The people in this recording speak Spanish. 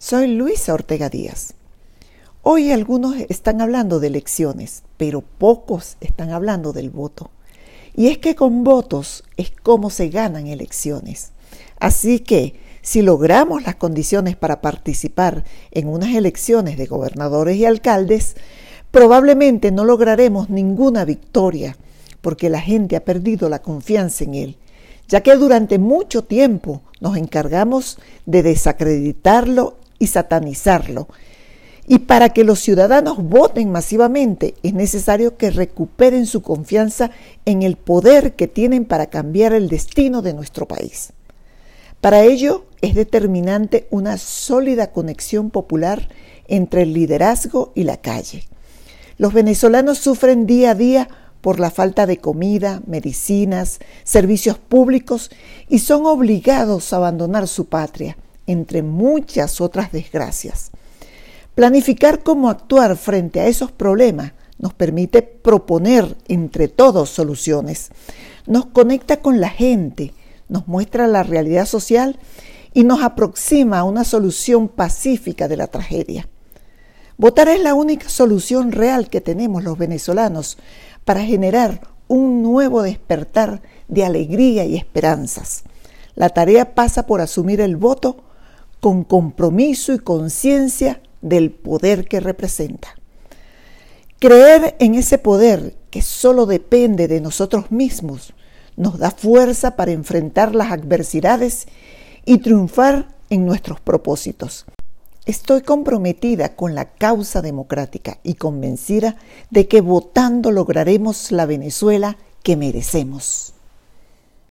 Soy Luisa Ortega Díaz. Hoy algunos están hablando de elecciones, pero pocos están hablando del voto. Y es que con votos es como se ganan elecciones. Así que si logramos las condiciones para participar en unas elecciones de gobernadores y alcaldes, probablemente no lograremos ninguna victoria, porque la gente ha perdido la confianza en él ya que durante mucho tiempo nos encargamos de desacreditarlo y satanizarlo. Y para que los ciudadanos voten masivamente es necesario que recuperen su confianza en el poder que tienen para cambiar el destino de nuestro país. Para ello es determinante una sólida conexión popular entre el liderazgo y la calle. Los venezolanos sufren día a día por la falta de comida, medicinas, servicios públicos y son obligados a abandonar su patria entre muchas otras desgracias. Planificar cómo actuar frente a esos problemas nos permite proponer entre todos soluciones, nos conecta con la gente, nos muestra la realidad social y nos aproxima a una solución pacífica de la tragedia. Votar es la única solución real que tenemos los venezolanos para generar un nuevo despertar de alegría y esperanzas. La tarea pasa por asumir el voto con compromiso y conciencia del poder que representa. Creer en ese poder que solo depende de nosotros mismos nos da fuerza para enfrentar las adversidades y triunfar en nuestros propósitos. Estoy comprometida con la causa democrática y convencida de que votando lograremos la Venezuela que merecemos.